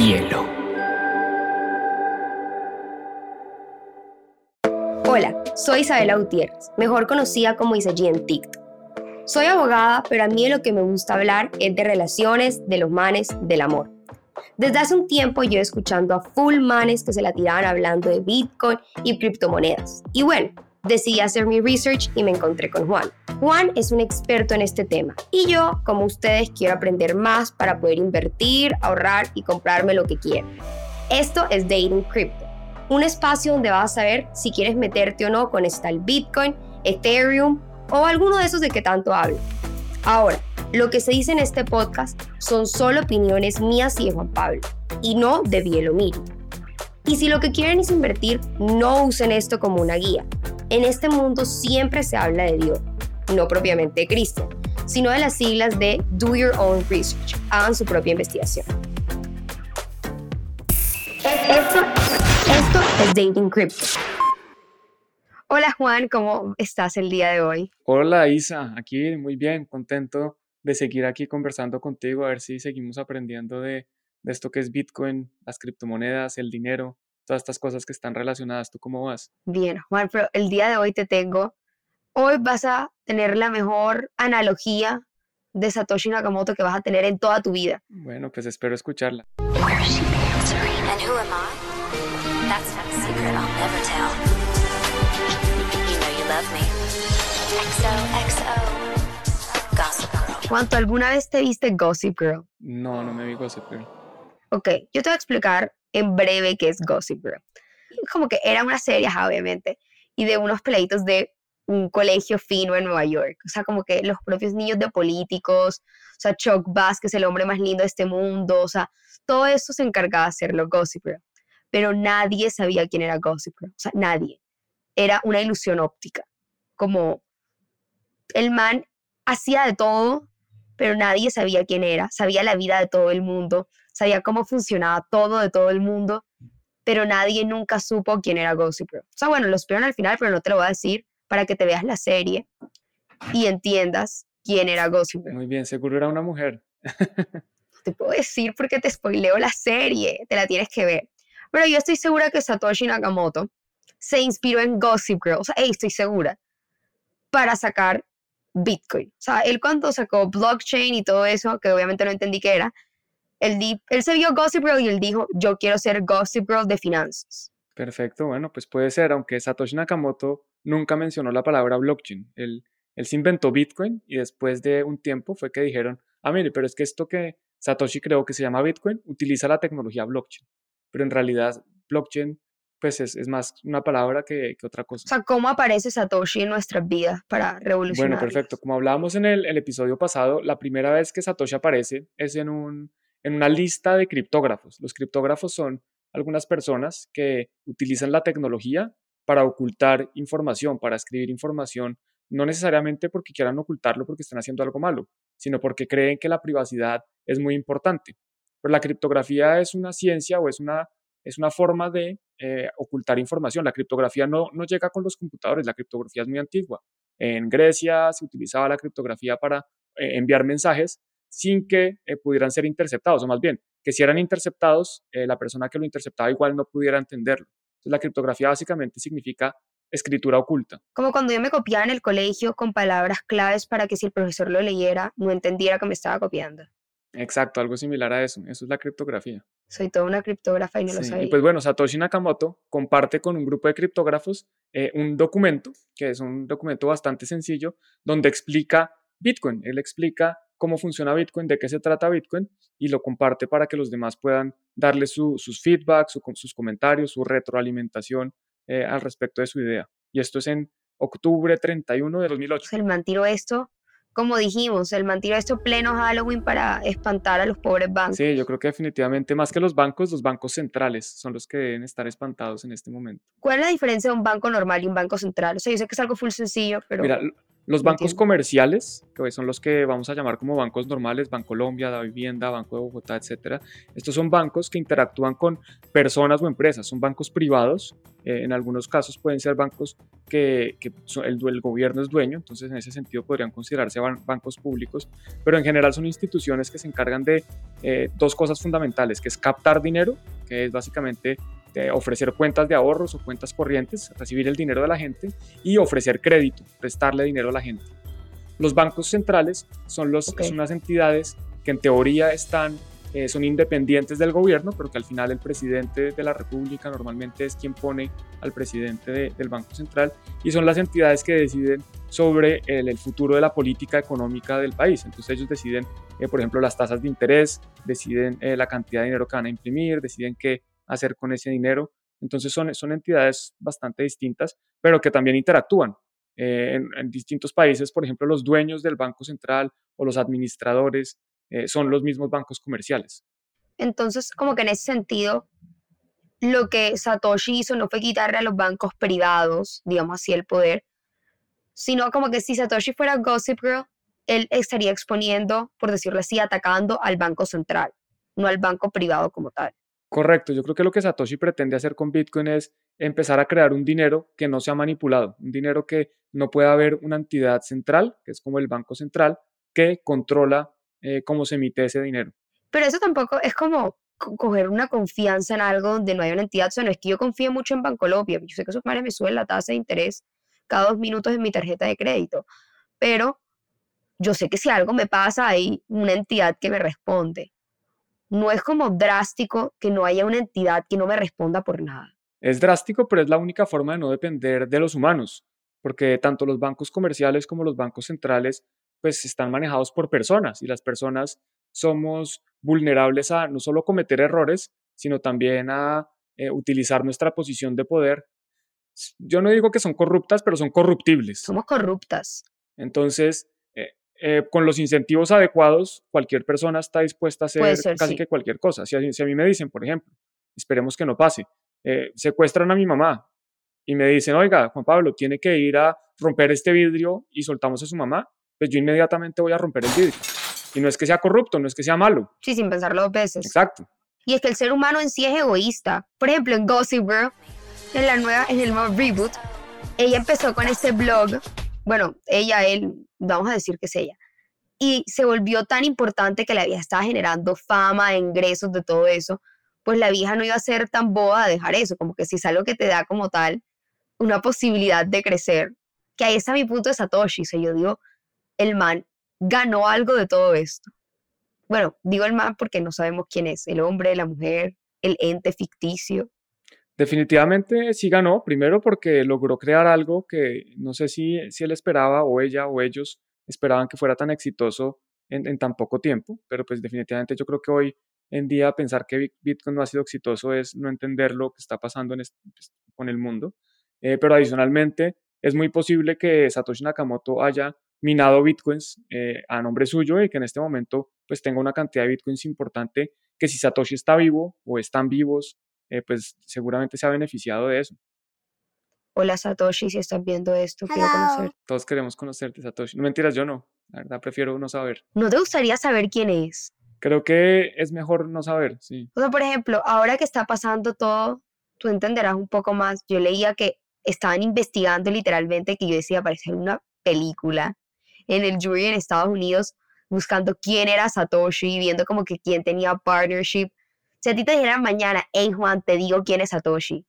hielo. Hola, soy Isabela Gutiérrez, mejor conocida como Isaí en TikTok. Soy abogada, pero a mí lo que me gusta hablar es de relaciones, de los manes, del amor. Desde hace un tiempo yo escuchando a full manes que se la tiraban hablando de Bitcoin y criptomonedas. Y bueno, decidí hacer mi research y me encontré con Juan. Juan es un experto en este tema y yo, como ustedes, quiero aprender más para poder invertir, ahorrar y comprarme lo que quiero. Esto es Dating Crypto, un espacio donde vas a saber si quieres meterte o no con esta Bitcoin, Ethereum o alguno de esos de que tanto hablo. Ahora, lo que se dice en este podcast son solo opiniones mías y de Juan Pablo, y no de Bielomiri. Y si lo que quieren es invertir, no usen esto como una guía. En este mundo siempre se habla de Dios, no propiamente de Cristo, sino de las siglas de Do Your Own Research. Hagan su propia investigación. Esto, esto es Dating Crypto. Hola Juan, ¿cómo estás el día de hoy? Hola Isa, aquí muy bien, contento de seguir aquí conversando contigo, a ver si seguimos aprendiendo de, de esto que es Bitcoin, las criptomonedas, el dinero, todas estas cosas que están relacionadas. ¿Tú cómo vas? Bien, Juan, pero el día de hoy te tengo, hoy vas a tener la mejor analogía de Satoshi Nakamoto que vas a tener en toda tu vida. Bueno, pues espero escucharla. ¿Cuánto alguna vez te viste Gossip Girl? No, no me vi Gossip Girl. Ok, yo te voy a explicar en breve qué es Gossip Girl. Como que era una serie, obviamente, y de unos peleitos de un colegio fino en Nueva York. O sea, como que los propios niños de políticos, o sea, Chuck Bass, que es el hombre más lindo de este mundo, o sea, todo eso se encargaba de hacerlo Gossip Girl. Pero nadie sabía quién era Gossip Girl, o sea, nadie. Era una ilusión óptica. Como el man hacía de todo pero nadie sabía quién era, sabía la vida de todo el mundo, sabía cómo funcionaba todo de todo el mundo, pero nadie nunca supo quién era Gossip Girl. O sea, bueno, lo supieron al final, pero no te lo voy a decir para que te veas la serie y entiendas quién era Gossip Girl. Muy bien, seguro era una mujer. te puedo decir porque te spoileo la serie, te la tienes que ver. Pero yo estoy segura que Satoshi Nakamoto se inspiró en Gossip Girl, o sea, estoy segura, para sacar Bitcoin. O sea, él cuando sacó blockchain y todo eso, que obviamente no entendí qué era, él, él se vio Gossip Girl y él dijo, yo quiero ser Gossip Girl de finanzas. Perfecto, bueno, pues puede ser, aunque Satoshi Nakamoto nunca mencionó la palabra blockchain. Él, él se inventó Bitcoin y después de un tiempo fue que dijeron, ah, mire, pero es que esto que Satoshi creó que se llama Bitcoin utiliza la tecnología blockchain. Pero en realidad blockchain pues es, más una palabra que, otra cosa. O sea, ¿cómo aparece Satoshi en nuestras vidas para revolucionar? Bueno, perfecto. Como hablábamos en el, episodio pasado, la primera vez que Satoshi aparece es en, un, en una lista de criptógrafos. Los criptógrafos son algunas personas que utilizan la tecnología para ocultar información, para escribir información, no necesariamente porque quieran ocultarlo porque están haciendo algo malo, sino porque creen que la privacidad es muy importante. Pero la criptografía es una ciencia o es una es una forma de eh, ocultar información. La criptografía no, no llega con los computadores, la criptografía es muy antigua. En Grecia se utilizaba la criptografía para eh, enviar mensajes sin que eh, pudieran ser interceptados, o más bien, que si eran interceptados, la persona que lo interceptaba igual no pudiera entenderlo. Entonces, la criptografía básicamente significa escritura oculta. Como cuando yo me copiaba en el colegio con palabras claves para que si el profesor lo leyera, no entendiera que me estaba copiando. Exacto, algo similar a eso. Eso es la criptografía. Soy toda una criptógrafa y no lo sabía. Y pues bueno, Satoshi Nakamoto comparte con un grupo de criptógrafos eh, un documento, que es un documento bastante sencillo, donde explica Bitcoin. Él explica cómo funciona Bitcoin, de qué se trata Bitcoin, y lo comparte para que los demás puedan darle sus feedbacks, sus comentarios, su retroalimentación eh, al respecto de su idea. Y esto es en octubre 31 de 2008. El man esto como dijimos, el mantiene esto pleno Halloween para espantar a los pobres bancos. Sí, yo creo que definitivamente más que los bancos, los bancos centrales son los que deben estar espantados en este momento. ¿Cuál es la diferencia de un banco normal y un banco central? O sea, yo sé que es algo full sencillo, pero... Mira, Los bancos comerciales, que son los que vamos a llamar como bancos normales, Bancolombia, Da Vivienda, Banco de Bogotá, etcétera, estos son bancos que interactúan con personas o empresas, son bancos privados. Eh, en algunos casos pueden ser bancos que, el, gobierno es dueño, entonces en ese sentido podrían considerarse bancos públicos, pero en general son instituciones que se encargan de eh, dos cosas fundamentales, que es captar dinero, que es básicamente ofrecer cuentas de ahorros o cuentas corrientes, recibir el dinero de la gente y ofrecer crédito, prestarle dinero a la gente. Los bancos centrales son, los, son unas entidades que en teoría están, eh, son independientes del gobierno, pero que al final el presidente de la República normalmente es quien pone al presidente del Banco Central y son las entidades que deciden sobre el, futuro de la política económica del país. Entonces ellos deciden, eh, por ejemplo, las tasas de interés, deciden eh, la cantidad de dinero que van a imprimir, deciden qué hacer con ese dinero. Entonces son, son entidades bastante distintas, pero que también interactúan. Eh, en, distintos países, por ejemplo, los dueños del Banco Central o los administradores eh, son los mismos bancos comerciales. Entonces, como que en ese sentido, lo que Satoshi hizo no fue quitarle a los bancos privados, digamos así, el poder, sino como que si Satoshi fuera Gossip Girl, él estaría exponiendo, por decirlo así, atacando al Banco Central, no al banco privado como tal. Correcto, yo creo que lo que Satoshi pretende hacer con Bitcoin es empezar a crear un dinero que no sea manipulado, un dinero que no pueda haber una entidad central, que es como el Banco Central, que controla eh, cómo se emite ese dinero. Pero eso tampoco es como coger una confianza en algo donde no hay una entidad. O es que yo confíe mucho en Bancolombia, yo sé que esos padres me suben la tasa de interés cada dos minutos en mi tarjeta de crédito, pero yo sé que si algo me pasa hay una entidad que me responde no es como drástico que no haya una entidad que no me responda por nada. Es drástico, pero es la única forma de no depender de los humanos, porque tanto los bancos comerciales como los bancos centrales pues están manejados por personas y las personas somos vulnerables a no solo cometer errores, sino también a eh, utilizar nuestra posición de poder. Yo no digo que son corruptas, pero son corruptibles. Somos corruptas. Entonces, eh, con los incentivos adecuados, cualquier persona está dispuesta a hacer casi que cualquier cosa. Si a, mí me dicen, por ejemplo, esperemos que no pase, eh, secuestran a mi mamá y me dicen, oiga, Juan Pablo, tiene que ir a romper este vidrio y soltamos a su mamá, pues yo inmediatamente voy a romper el vidrio. Y no es que sea corrupto, no es que sea malo. Sí, sin pensarlo dos veces. Exacto. Y es que el ser humano en sí es egoísta. Por ejemplo, en Gossip Girl, en, la nueva, en el nuevo reboot, ella empezó con este blog bueno, ella, él, vamos a decir que es ella. Y se volvió tan importante que la vieja estaba generando fama, ingresos, de todo eso, pues la vieja no iba a ser tan boba a dejar eso, como que si es algo que te da como tal una posibilidad de crecer, que ahí está mi punto de Satoshi, o sea, yo digo, el man ganó algo de todo esto. Bueno, digo el man porque no sabemos quién es, el hombre, la mujer, el ente ficticio. Definitivamente sí ganó, primero porque logró crear algo que no sé si, si él esperaba o ella o ellos esperaban que fuera tan exitoso en, tan poco tiempo, pero pues definitivamente yo creo que hoy en día pensar que Bitcoin no ha sido exitoso es no entender lo que está pasando en pues, con el mundo. Eh, pero adicionalmente es muy posible que Satoshi Nakamoto haya minado bitcoins eh, a nombre suyo y que en este momento pues tenga una cantidad de bitcoins importante que si Satoshi está vivo o están vivos eh, pues seguramente se ha beneficiado de eso. Hola Satoshi, si estás viendo esto, quiero conocer. Todos queremos conocerte, Satoshi. No mentiras, yo no. La verdad, prefiero no saber. ¿No te gustaría saber quién es? Creo que es mejor no saber, sí. O sea, por ejemplo, ahora que está pasando todo, tú entenderás un poco más. Yo leía que estaban investigando literalmente, que yo decía, parece una película, en el jury en Estados Unidos, buscando quién era Satoshi, viendo como que quién tenía partnership si a ti te dijeran mañana, hey Juan, te digo quién es Satoshi,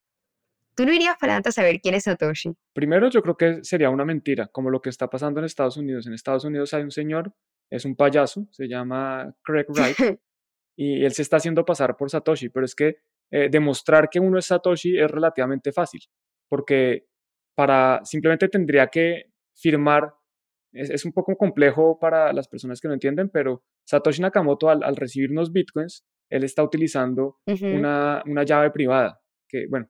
¿tú no irías para adelante a saber quién es Satoshi? Primero, yo creo que sería una mentira, como lo que está pasando en Estados Unidos. En Estados Unidos hay un señor, es un payaso, se llama Craig Wright, y él se está haciendo pasar por Satoshi, pero es que eh, demostrar que uno es Satoshi es relativamente fácil, porque para simplemente tendría que firmar, es, un poco complejo para las personas que no entienden, pero Satoshi Nakamoto al, al recibir unos bitcoins él está utilizando una, llave privada, que, bueno,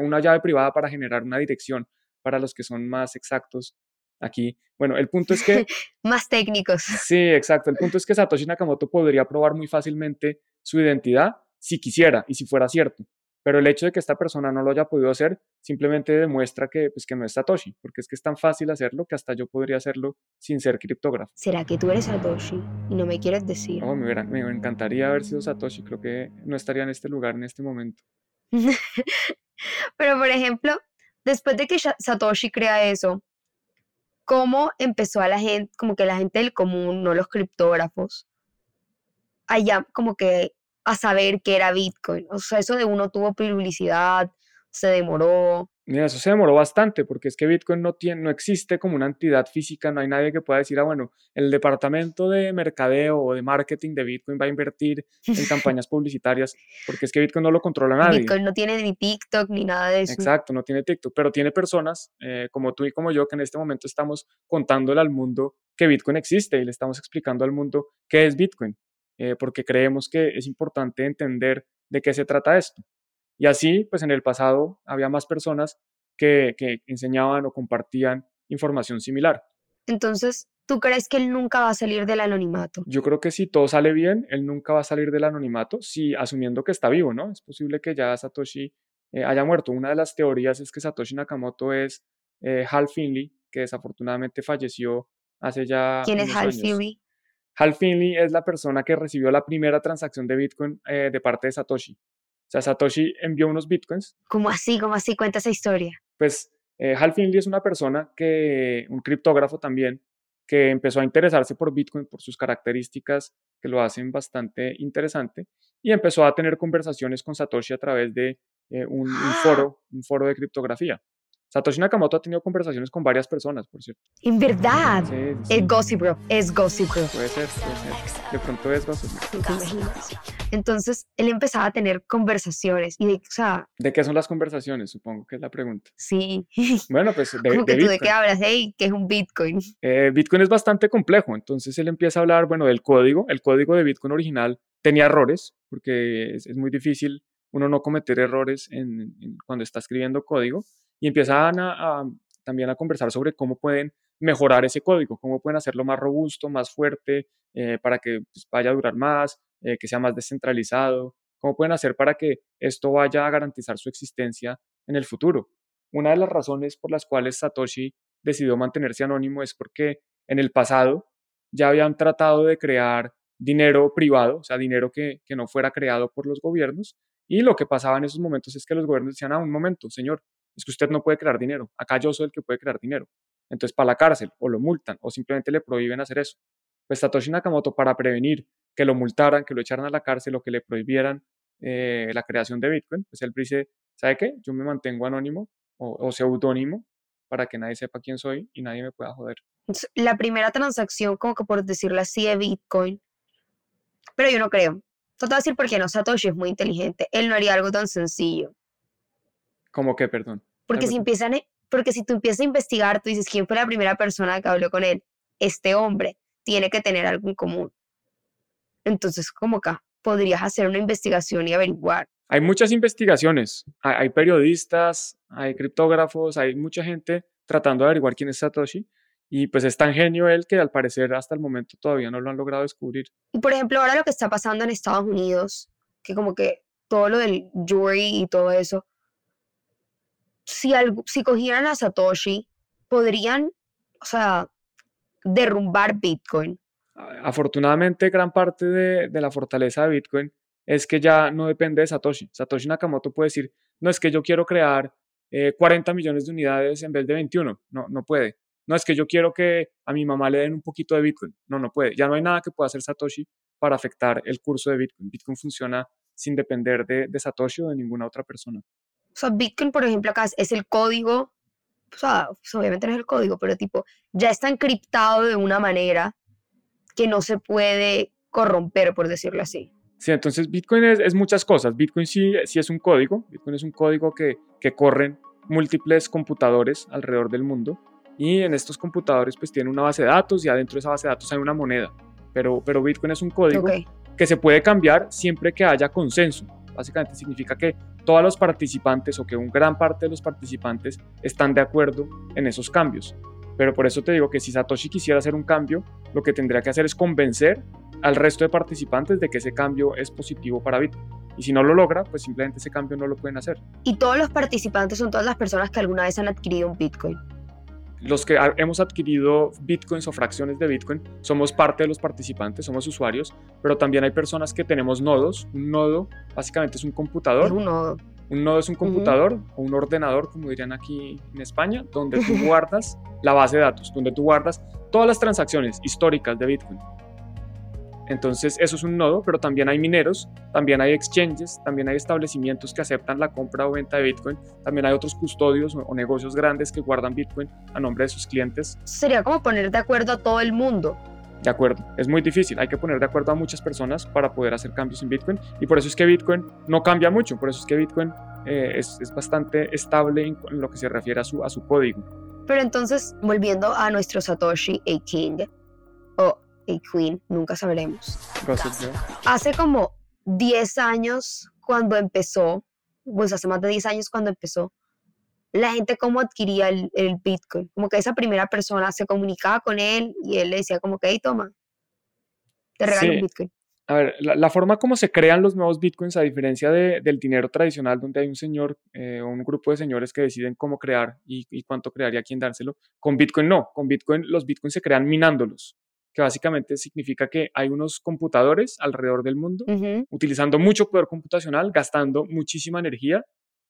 una llave privada para generar una dirección para los que son más exactos aquí. Bueno, el punto es que... más técnicos. Sí, exacto. El punto es que Satoshi Nakamoto podría probar muy fácilmente su identidad si quisiera y si fuera cierto. Pero el hecho de que esta persona no lo haya podido hacer simplemente demuestra que, pues, que no es Satoshi, porque es que es tan fácil hacerlo que hasta yo podría hacerlo sin ser criptógrafo. ¿Será que tú eres Satoshi y no me quieres decir? No, me, me encantaría haber sido Satoshi, creo que no estaría en este lugar en este momento. pero, por ejemplo, después de que Satoshi crea eso, ¿cómo empezó a la gente, como que la gente del común, no los criptógrafos, allá como que a saber qué era Bitcoin. O sea, eso de uno tuvo publicidad, se demoró. Mira, eso se demoró bastante porque es que Bitcoin no, tiene, no existe como una entidad física, no hay nadie que pueda decir, ah, bueno, el departamento de mercadeo o de marketing de Bitcoin va a invertir en campañas publicitarias, porque es que Bitcoin no lo controla nadie. Bitcoin no tiene ni TikTok ni nada de eso. Exacto, no tiene TikTok, pero tiene personas eh, como tú y como yo que en este momento estamos contándole al mundo que Bitcoin existe y le estamos explicando al mundo qué es Bitcoin. Eh, porque creemos que es importante entender de qué se trata esto. Y así, pues en el pasado había más personas que, que enseñaban o compartían información similar. Entonces, ¿tú crees que él nunca va a salir del anonimato? Yo creo que si todo sale bien, él nunca va a salir del anonimato, si asumiendo que está vivo, ¿no? Es posible que ya Satoshi eh, haya muerto. Una de las teorías es que Satoshi Nakamoto es eh, Hal Finley, que desafortunadamente falleció hace ya. ¿Quién es Hal Finley? Hal Finley es la persona que recibió la primera transacción de Bitcoin eh, de parte de Satoshi. O sea, Satoshi envió unos Bitcoins. ¿Cómo así? ¿Cómo así? Cuenta esa historia. Pues eh, Hal Finley es una persona que, un criptógrafo también, que empezó a interesarse por Bitcoin por sus características que lo hacen bastante interesante y empezó a tener conversaciones con Satoshi a través de eh, un, foro, un foro de criptografía. Satoshi Nakamoto ha tenido conversaciones con varias personas, por cierto. ¿En verdad? Sí, Es gossip, bro. Es gossip, bro. Puede ser, puede ser. De pronto es gossip. Entonces, él empezaba a tener conversaciones. Y de, o sea... ¿De qué son las conversaciones? Supongo que es la pregunta. Sí. Bueno, pues de, ¿Cómo que tú de qué hablas? Hey, ¿qué es un Bitcoin? Eh, Bitcoin es bastante complejo. Entonces, él empieza a hablar, bueno, del código. El código de Bitcoin original tenía errores, porque es, muy difícil uno no cometer errores en, cuando está escribiendo código y empiezan a, también a conversar sobre cómo pueden mejorar ese código, cómo pueden hacerlo más robusto, más fuerte, eh, para que pues, vaya a durar más, eh, que sea más descentralizado, cómo pueden hacer para que esto vaya a garantizar su existencia en el futuro. Una de las razones por las cuales Satoshi decidió mantenerse anónimo es porque en el pasado ya habían tratado de crear dinero privado, o sea, dinero que, que no fuera creado por los gobiernos, y lo que pasaba en esos momentos es que los gobiernos decían, ah, un momento, señor, es que usted no puede crear dinero, acá yo soy el que puede crear dinero. Entonces, para la cárcel, o lo multan, o simplemente le prohíben hacer eso. Pues Satoshi Nakamoto, para prevenir que lo multaran, que lo echaran a la cárcel o que le prohibieran eh, la creación de Bitcoin, pues él dice, ¿sabe qué? Yo me mantengo anónimo o, o para que nadie sepa quién soy y nadie me pueda joder. La primera transacción, como que por decirlo así, de Bitcoin, pero yo no creo. Te voy a decir por qué no, Satoshi es muy inteligente, él no haría algo tan sencillo. ¿Cómo que, perdón? Porque si, empiezan, e, porque si tú empiezas a investigar, tú dices, ¿quién fue la primera persona que habló con él? Este hombre tiene que tener algo en común. Entonces, como acá, podrías hacer una investigación y averiguar. Hay muchas investigaciones, hay, periodistas, hay criptógrafos, hay mucha gente tratando de averiguar quién es Satoshi. Y pues es tan genio él que al parecer hasta el momento todavía no lo han logrado descubrir. Y por ejemplo, ahora lo que está pasando en Estados Unidos, que como que todo lo del jury y todo eso, si, si cogieran a Satoshi, podrían, o sea, derrumbar Bitcoin. Afortunadamente, gran parte de, la fortaleza de Bitcoin es que ya no depende de Satoshi. Satoshi Nakamoto puede decir, no es que yo quiero crear 40 eh, millones de unidades en vez de 21. No, no puede. No es que yo quiero que a mi mamá le den un poquito de Bitcoin. No, no puede. Ya no hay nada que pueda hacer Satoshi para afectar el curso de Bitcoin. Bitcoin funciona sin depender de, de Satoshi o de ninguna otra persona. O sea, Bitcoin, por ejemplo, acá es el código, o sea, pues, obviamente no es el código, pero tipo, ya está encriptado de una manera que no se puede corromper, por decirlo así. Sí, entonces Bitcoin es, muchas cosas. Bitcoin sí, sí, es un código. Bitcoin es un código que, que, corren múltiples computadores alrededor del mundo. Y en estos computadores pues tiene una base de datos y adentro de esa base de datos hay una moneda. Pero, pero Bitcoin es un código que se puede cambiar siempre que haya consenso. Básicamente significa que todos los participantes o que un gran parte de los participantes están de acuerdo en esos cambios. Pero por eso te digo que si Satoshi quisiera hacer un cambio, lo que tendría que hacer es convencer al resto de participantes de que ese cambio es positivo para Bitcoin. Y si no lo logra, pues simplemente ese cambio no lo pueden hacer. Y todos los participantes son todas las personas que alguna vez han adquirido un Bitcoin. Los que hemos adquirido bitcoins o fracciones de bitcoin somos parte de los participantes, somos usuarios, pero también hay personas que tenemos nodos. Un nodo básicamente es un computador. Un nodo. Un nodo es un computador o un ordenador, como dirían aquí en España, donde tú guardas la base de datos, donde tú guardas todas las transacciones históricas de Bitcoin. Entonces, eso es un nodo, pero también hay mineros, también hay exchanges, también hay establecimientos que aceptan la compra o venta de Bitcoin, también hay otros custodios o, negocios grandes que guardan Bitcoin a nombre de sus clientes. Sería como poner de acuerdo a todo el mundo. De acuerdo, es muy difícil, hay que poner de acuerdo a muchas personas para poder hacer cambios en Bitcoin y por eso es que Bitcoin no cambia mucho, por eso es que Bitcoin eh, es, bastante estable en, lo que se refiere a su, a su código. Pero entonces, volviendo a nuestro Satoshi A King, A Queen, nunca sabremos. Hace como 10 años cuando empezó, pues hace más de 10 años cuando empezó, la gente cómo adquiría el, Bitcoin. Como que esa primera persona se comunicaba con él y él le decía como que, hey, toma, te regalo un Bitcoin. A ver, la, forma como se crean los nuevos bitcoins, a diferencia del dinero tradicional, donde hay un señor eh, o un grupo de señores que deciden cómo crear y, cuánto crear y a quién dárselo, con bitcoin no. Con bitcoin, los bitcoins se crean minándolos, que básicamente significa que hay unos computadores alrededor del mundo utilizando mucho poder computacional, gastando muchísima energía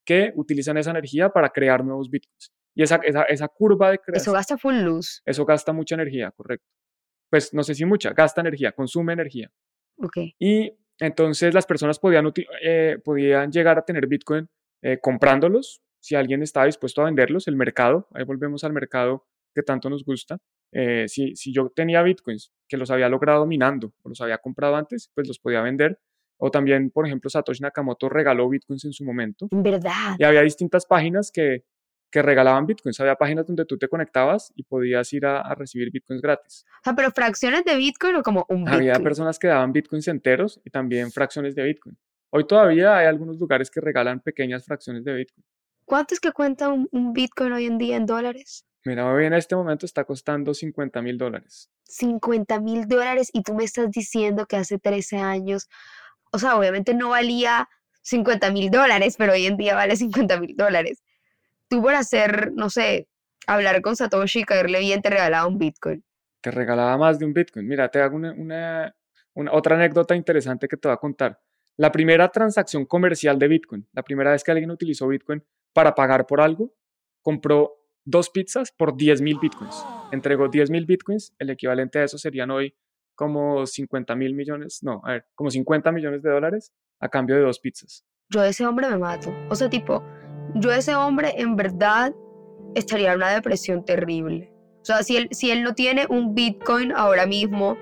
que utilizan esa energía para crear nuevos bitcoins. Y esa, esa, esa curva de creación... Eso gasta full luz. Eso gasta mucha energía, correcto. Pues no sé si mucha, gasta energía, consume energía. Ok. Y entonces las personas podían, eh, podían llegar a tener bitcoin eh, comprándolos, si alguien estaba dispuesto a venderlos, el mercado, ahí volvemos al mercado que tanto nos gusta. Eh, si, si yo tenía bitcoins que los había logrado minando o los había comprado antes, pues los podía vender o también, por ejemplo, Satoshi Nakamoto regaló bitcoins en su momento. ¿Verdad? Y había distintas páginas que, que regalaban bitcoins. Había páginas donde tú te conectabas y podías ir a, recibir bitcoins gratis. O sea, pero fracciones de bitcoin o como un bitcoin. Había personas que daban bitcoins enteros y también fracciones de bitcoin. Hoy todavía hay algunos lugares que regalan pequeñas fracciones de bitcoin. ¿Cuánto es que cuenta un, un bitcoin hoy en día en dólares? Mira, hoy en este momento está costando 50 mil dólares. 50 mil dólares y tú me estás diciendo que hace 13 años o sea, obviamente no valía 50 mil dólares, pero hoy en día vale 50 mil dólares. Tú por hacer, no sé, hablar con Satoshi y caerle bien, te regalaba un Bitcoin. Te regalaba más de un Bitcoin. Mira, te hago una, otra anécdota interesante que te voy a contar. La primera transacción comercial de Bitcoin, la primera vez que alguien utilizó Bitcoin para pagar por algo, compró dos pizzas por 10 mil Bitcoins. Entregó 10 mil Bitcoins, el equivalente a eso serían hoy como 50 mil millones, no, como 50 millones de dólares a cambio de dos pizzas. Yo ese hombre me mato. O sea, tipo, yo ese hombre en verdad estaría en una depresión terrible. O sea, si él, si él no tiene un Bitcoin ahora mismo,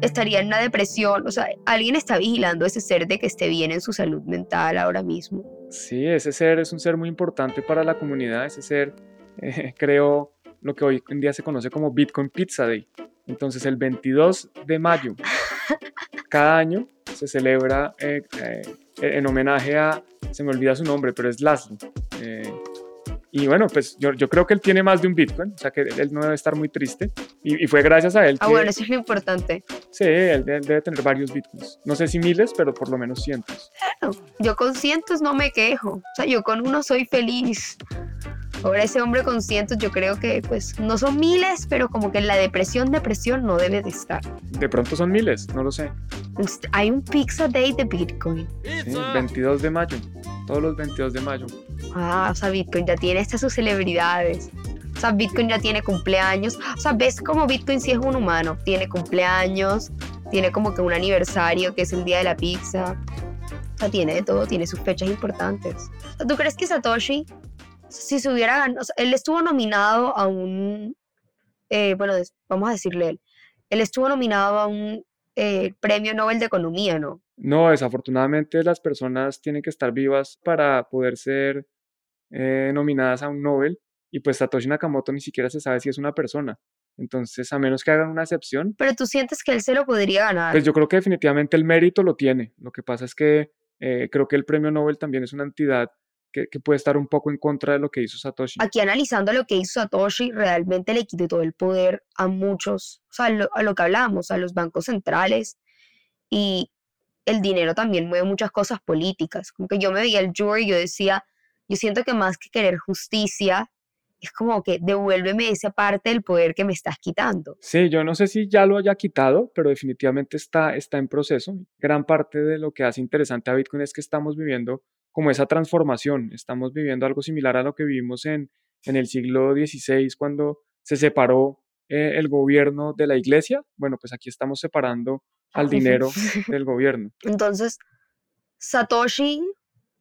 estaría en una depresión. O sea, alguien está vigilando a ese ser de que esté bien en su salud mental ahora mismo. Sí, ese ser es un ser muy importante para la comunidad. Ese ser, eh, creo, lo que hoy en día se conoce como Bitcoin Pizza Day. Entonces el 22 de mayo, cada año, se celebra eh, eh, en homenaje a, se me olvida su nombre, pero es Laszlo. Y bueno, pues yo, yo, creo que él tiene más de un Bitcoin, o sea que él no debe estar muy triste. Y, fue gracias a él. Ah, bueno, eso es lo importante. Sí, él debe, tener varios Bitcoins. No sé si miles, pero por lo menos cientos. yo con cientos no me quejo. O sea, yo con uno soy feliz. Ahora ese hombre con cientos yo creo que pues no son miles, pero como que la depresión, depresión no debe de estar. De pronto son miles, no lo sé. Hay un Pizza Day de Bitcoin. Sí, 22 de mayo, todos los 22 de mayo. Ah, o sea, Bitcoin ya tiene estas sus celebridades. O sea, Bitcoin ya tiene cumpleaños. O sea, ves como Bitcoin sí es un humano. Tiene cumpleaños, tiene como que un aniversario que es el día de la pizza. O sea, tiene de todo, tiene sus fechas importantes. ¿Tú crees que Satoshi si se hubiera ganado, él estuvo nominado a un, eh, bueno, vamos a decirle él, él estuvo nominado a un eh, premio Nobel de Economía, ¿no? No, desafortunadamente las personas tienen que estar vivas para poder ser eh, nominadas a un Nobel y pues Satoshi Nakamoto ni siquiera se sabe si es una persona. Entonces, a menos que hagan una excepción. Pero tú sientes que él se lo podría ganar. Pues yo creo que definitivamente el mérito lo tiene. Lo que pasa es que creo que el premio Nobel también es una entidad que, puede estar un poco en contra de lo que hizo Satoshi. Aquí analizando lo que hizo Satoshi, realmente le quitó todo el poder a muchos, o sea, a lo que hablábamos, a los bancos centrales. Y el dinero también mueve muchas cosas políticas. Como que yo me veía el jury y yo decía, yo siento que más que querer justicia, es como que devuélveme esa parte del poder que me estás quitando. Sí, yo no sé si ya lo haya quitado, pero definitivamente está, está en proceso. Gran parte de lo que hace interesante a Bitcoin es que estamos viviendo como esa transformación, estamos viviendo algo similar a lo que vivimos en, en el siglo XVI cuando se separó eh, el gobierno de la iglesia. Bueno, pues aquí estamos separando al dinero del gobierno. Entonces, Satoshi,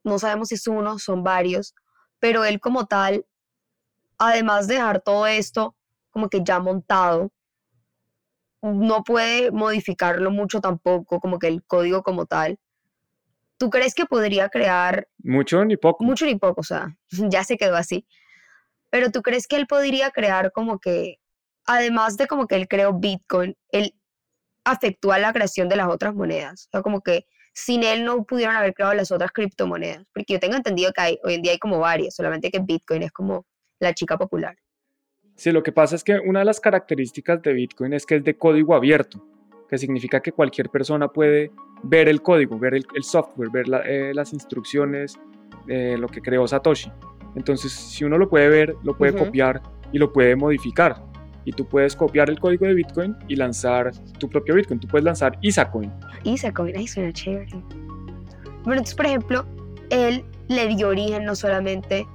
no sabemos si es uno, son varios, pero él como tal además de dejar todo esto como que ya montado, no puede modificarlo mucho tampoco, como que el código como tal. ¿Tú crees que podría crear... Mucho ni poco. Mucho ni poco, o sea, ya se quedó así. Pero tú crees que él podría crear como que, además de como que él creó Bitcoin, él afectó a la creación de las otras monedas. O sea, como que sin él no pudieron haber creado las otras criptomonedas. Porque yo tengo entendido que hay, hoy en día hay como varias, solamente que Bitcoin es como la chica popular. Sí, lo que pasa es que una de las características de Bitcoin es que es de código abierto, que significa que cualquier persona puede ver el código, ver el, software, ver eh, las instrucciones, eh, lo que creó Satoshi. Entonces, si uno lo puede ver, lo puede copiar y lo puede modificar. Y tú puedes copiar el código de Bitcoin y lanzar tu propio Bitcoin. Tú puedes lanzar ISACoin. ISACoin, ahí suena chévere. Bueno, entonces, por ejemplo, él le dio origen no solamente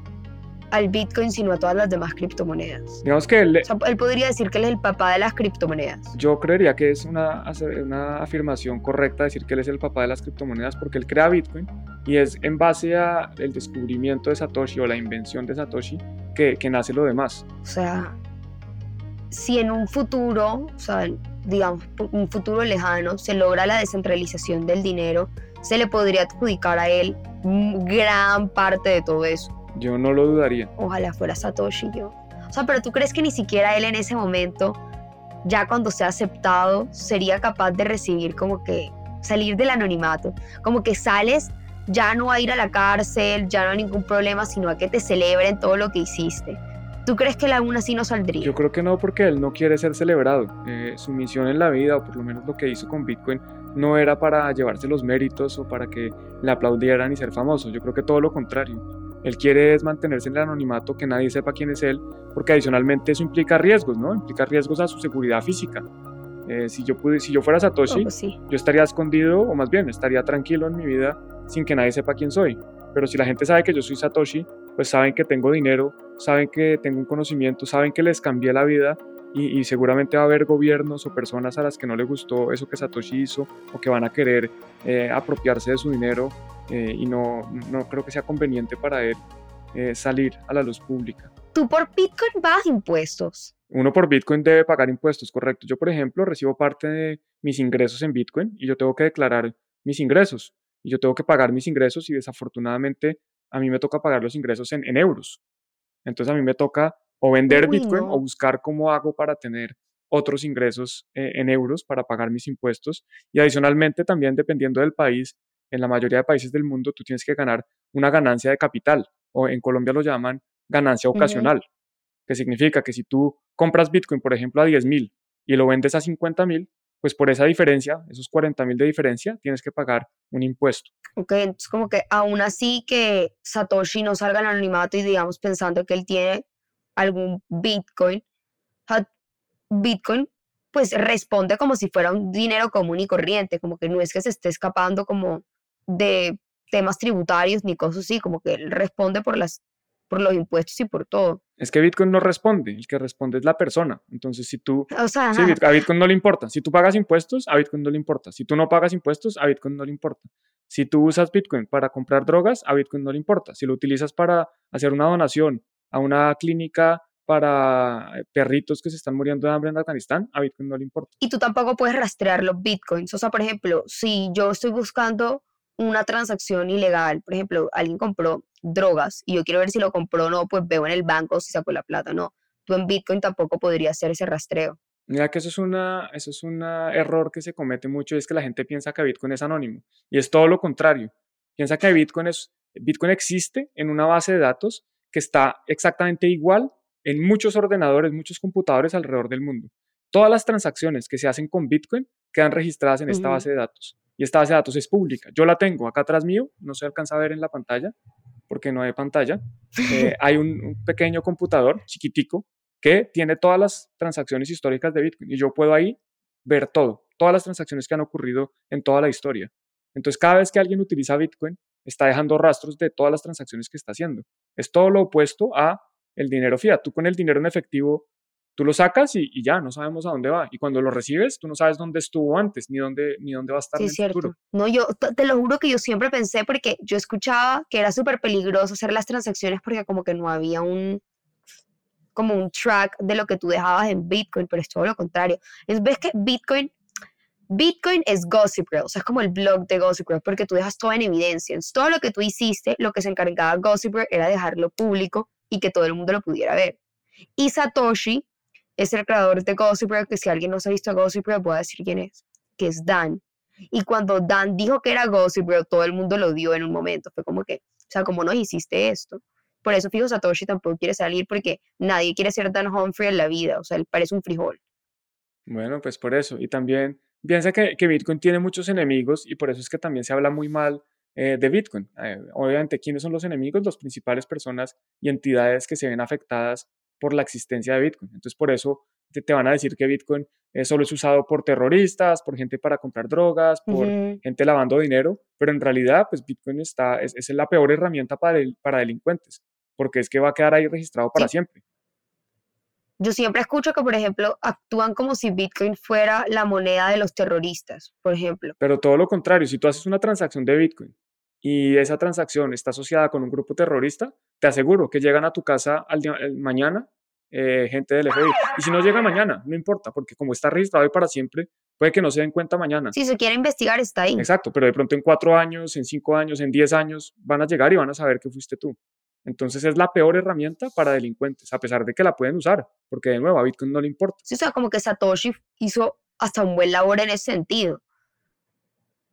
al Bitcoin, sino a todas las demás criptomonedas. Digamos que él, él podría decir que él es el papá de las criptomonedas. Yo creería que es una, una afirmación correcta decir que él es el papá de las criptomonedas porque él crea Bitcoin y es en base al descubrimiento de Satoshi o la invención de Satoshi que, que nace lo demás. O sea, si en un futuro, o sea, digamos, un futuro lejano, se logra la descentralización del dinero, se le podría adjudicar a él gran parte de todo eso. Yo no lo dudaría. Ojalá fuera Satoshi yo. O sea, pero tú crees que ni siquiera él en ese momento, ya cuando sea aceptado, sería capaz de recibir como que salir del anonimato. Como que sales ya no a ir a la cárcel, ya no hay ningún problema, sino a que te celebren todo lo que hiciste. ¿Tú crees que él aún así no saldría? Yo creo que no, porque él no quiere ser celebrado. Eh, su misión en la vida, o por lo menos lo que hizo con Bitcoin, no era para llevarse los méritos o para que le aplaudieran y ser famoso. Yo creo que todo lo contrario. Él quiere es mantenerse en el anonimato, que nadie sepa quién es él, porque adicionalmente eso implica riesgos, ¿no? Implica riesgos a su seguridad física. Eh, si, yo pude, si yo fuera Satoshi, pues yo estaría escondido, o más bien, estaría tranquilo en mi vida sin que nadie sepa quién soy. Pero si la gente sabe que yo soy Satoshi, pues saben que tengo dinero, saben que tengo un conocimiento, saben que les cambié la vida y, seguramente va a haber gobiernos o personas a las que no le gustó eso que Satoshi hizo o que van a querer eh, apropiarse de su dinero eh, y no, no creo que sea conveniente para él eh, salir a la luz pública. ¿Tú por Bitcoin pagas impuestos? Uno por Bitcoin debe pagar impuestos, correcto. Yo, por ejemplo, recibo parte de mis ingresos en Bitcoin y yo tengo que declarar mis ingresos y yo tengo que pagar mis ingresos y desafortunadamente a mí me toca pagar los ingresos en, en euros. Entonces a mí me toca o vender Bitcoin o buscar cómo hago para tener otros ingresos eh, en euros para pagar mis impuestos. Y adicionalmente también dependiendo del país, en la mayoría de países del mundo tú tienes que ganar una ganancia de capital o en Colombia lo llaman ganancia ocasional, que significa que si tú compras Bitcoin, por ejemplo, a 10 mil y lo vendes a 50 mil, pues por esa diferencia, esos 40 mil de diferencia, tienes que pagar un impuesto. Ok, entonces como que aún así que Satoshi no salga en anonimato y digamos pensando que él tiene algún Bitcoin, Bitcoin pues responde como si fuera un dinero común y corriente, como que no es que se esté escapando como de temas tributarios ni cosas así, como que él responde por las por los impuestos y por todo. Es que Bitcoin no responde, el que responde es la persona. Entonces, si tú... a Bitcoin no le importa. Si tú pagas impuestos, a Bitcoin no le importa. Si tú no pagas impuestos, a Bitcoin no le importa. Si tú usas Bitcoin para comprar drogas, a Bitcoin no le importa. Si lo utilizas para hacer una donación a una clínica para eh, perritos que se están muriendo de hambre en Afganistán, a Bitcoin no le importa. Y tú tampoco puedes rastrear los Bitcoins. O sea, por ejemplo, si yo estoy buscando una transacción ilegal, por ejemplo, alguien compró drogas y yo quiero ver si lo compró o no, pues veo en el banco si sacó la plata o no. Tú en Bitcoin tampoco podrías hacer ese rastreo. Mira que eso es, una, eso es un error que se comete mucho, y es que la gente piensa que Bitcoin es anónimo. Y es todo lo contrario. Piensa que Bitcoin, es, Bitcoin existe en una base de datos que está exactamente igual en muchos ordenadores, muchos computadores alrededor del mundo. Todas las transacciones que se hacen con Bitcoin quedan registradas en esta base de datos. y esta base de datos es pública. Yo la tengo acá atrás mío, no se alcanza a ver en la pantalla porque no hay pantalla. Eh, hay un, pequeño computador chiquitico que tiene todas las transacciones históricas de Bitcoin y yo puedo ahí ver todo, todas las transacciones que han ocurrido en toda la historia. Entonces, cada vez que alguien utiliza Bitcoin, está dejando rastros de todas las transacciones que está haciendo. Es todo lo opuesto a el dinero fiat. Tú con el dinero en efectivo tú lo sacas y, ya, no sabemos a dónde va. Y cuando lo recibes, tú no sabes dónde estuvo antes, ni dónde, ni dónde va a estar sí, en el cierto. futuro. No, yo te lo juro que yo siempre pensé, porque yo escuchaba que era súper peligroso hacer las transacciones porque como que no había un como un track de lo que tú dejabas en Bitcoin, pero es todo lo contrario. Es, ves que Bitcoin, Bitcoin es Gossip Girl, o sea, es como el blog de Gossip Girl, porque tú dejas todo en evidencia. todo lo que tú hiciste, lo que se encargaba Gossip Girl era dejarlo público y que todo el mundo lo pudiera ver. Y Satoshi es el creador de Gossip Girl, que si alguien no se ha visto Gossip Girl, voy a decir quién es, que es Dan. Y cuando Dan dijo que era Gossip Girl, todo el mundo lo dio en un momento. Fue como que, o sea, como no hiciste esto? Por eso, fijo, Satoshi tampoco quiere salir porque nadie quiere ser Dan Humphrey en la vida. O sea, él parece un frijol. Bueno, pues por eso. Y también piensa que, que Bitcoin tiene muchos enemigos y por eso es que también se habla muy mal eh, de Bitcoin. Eh, obviamente, ¿quiénes son los enemigos? Las principales personas y entidades que se ven afectadas por la existencia de Bitcoin. Entonces, por eso te, van a decir que Bitcoin solo es usado por terroristas, por gente para comprar drogas, por gente lavando dinero, pero en realidad, pues Bitcoin está, es, es la peor herramienta para, para delincuentes, porque es que va a quedar ahí registrado para siempre. Yo siempre escucho que, por ejemplo, actúan como si Bitcoin fuera la moneda de los terroristas, por ejemplo. Pero todo lo contrario, si tú haces una transacción de Bitcoin y esa transacción está asociada con un grupo terrorista, te aseguro que llegan a tu casa al mañana eh, gente del FBI. Y si no llega mañana, no importa, porque como está registrado ahí para siempre, puede que no se den cuenta mañana. Si se quiere investigar, está ahí. Exacto, pero de pronto en cuatro años, en cinco años, en diez años, van a llegar y van a saber que fuiste tú. Entonces es la peor herramienta para delincuentes, a pesar de que la pueden usar, porque de nuevo a Bitcoin no le importa. Sí, o sea, como que Satoshi hizo hasta un buen labor en ese sentido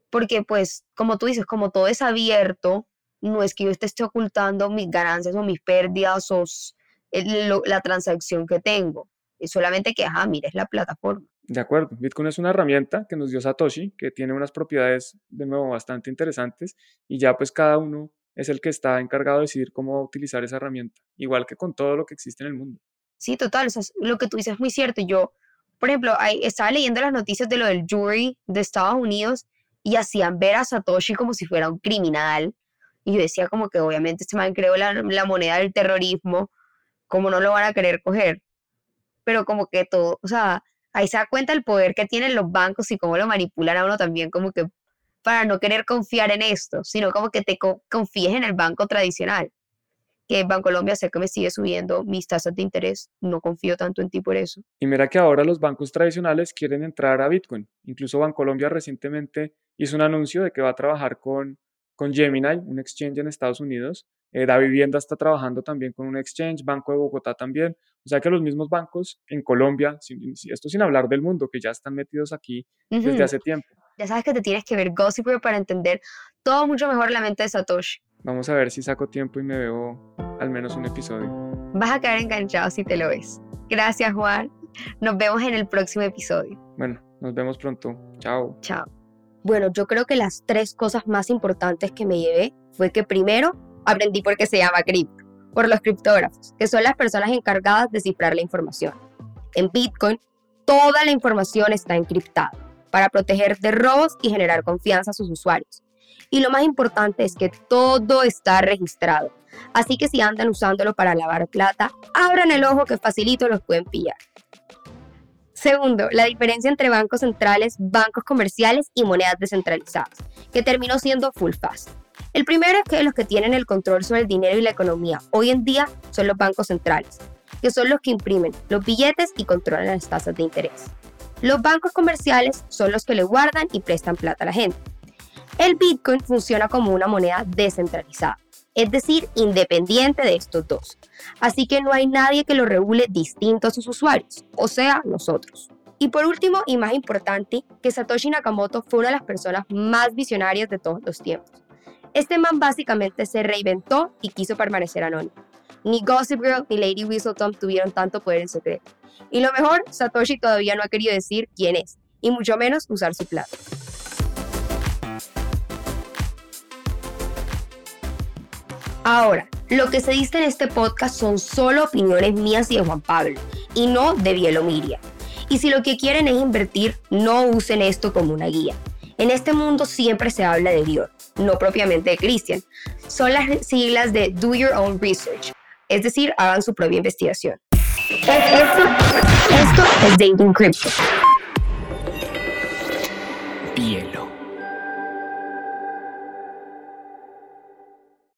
porque pues, como tú dices, como todo es abierto, no es que yo esté ocultando mis ganancias o mis pérdidas o la transacción que tengo. Es solamente que, ajá, mira, es la plataforma. De acuerdo, Bitcoin es una herramienta que nos dio Satoshi, que tiene unas propiedades, de nuevo, bastante interesantes, y ya pues cada uno es el que está encargado de decidir cómo utilizar esa herramienta, igual que con todo lo que existe en el mundo. Sí, total, lo que tú dices es muy cierto. Yo, por ejemplo, estaba leyendo las noticias de lo del jury de Estados Unidos y hacían ver a Satoshi como si fuera un criminal. Y yo decía como que obviamente este man creó la, la moneda del terrorismo, como no lo van a querer coger? Pero como que todo, o sea, ahí se da cuenta el poder que tienen los bancos y cómo lo manipulan a uno también como que para no querer confiar en esto, sino como que te confíes en el banco tradicional. Que Bancolombia sé que me sigue subiendo mis tasas de interés, no confío tanto en ti por eso. Y mira que ahora los bancos tradicionales quieren entrar a Bitcoin. Incluso Bancolombia recientemente hizo un anuncio de que va a trabajar con, con Gemini, un exchange en Estados Unidos. Eh, da Vivienda está trabajando también con un exchange, Banco de Bogotá también. O sea que los mismos bancos en Colombia, esto sin hablar del mundo, que ya están metidos aquí desde hace tiempo. Ya sabes que te tienes que ver Gossip para entender todo mucho mejor la mente de Satoshi. Vamos a ver si saco tiempo y me veo al menos un episodio. Vas a quedar enganchado si te lo ves. Gracias, Juan. Nos vemos en el próximo episodio. Bueno, nos vemos pronto. Chao. Chao. Bueno, yo creo que las tres cosas más importantes que me llevé fue que primero aprendí por qué se llama cripto, por los criptógrafos, que son las personas encargadas de cifrar la información. En Bitcoin, toda la información está encriptada para proteger de robos y generar confianza a sus usuarios. Y lo más importante es que todo está registrado. Así que si andan usándolo para lavar plata, abran el ojo que facilito los pueden pillar. Segundo, la diferencia entre bancos centrales, bancos comerciales y monedas descentralizadas, que terminó siendo full fast. El primero es que los que tienen el control sobre el dinero y la economía hoy en día son los bancos centrales, que son los que imprimen los billetes y controlan las tasas de interés. Los bancos comerciales son los que le guardan y prestan plata a la gente. El Bitcoin funciona como una moneda descentralizada, es decir, independiente de estos dos. Así que no hay nadie que lo regule distinto a sus usuarios, o sea, nosotros. Y por último, y más importante, que Satoshi Nakamoto fue una de las personas más visionarias de todos los tiempos. Este man básicamente se reinventó y quiso permanecer anónimo. Ni Gossip Girl ni Lady Whistleton tuvieron tanto poder en secreto. Y lo mejor, Satoshi todavía no ha querido decir quién es, y mucho menos usar su plata. Ahora, lo que se dice en este podcast son solo opiniones mías y de Juan Pablo, y no de Bielomiria. Y si lo que quieren es invertir, no usen esto como una guía. En este mundo siempre se habla de Dios, no propiamente de Christian. Son las siglas de Do Your Own Research, es decir, hagan su propia investigación. Esto, esto es Dating Crypto.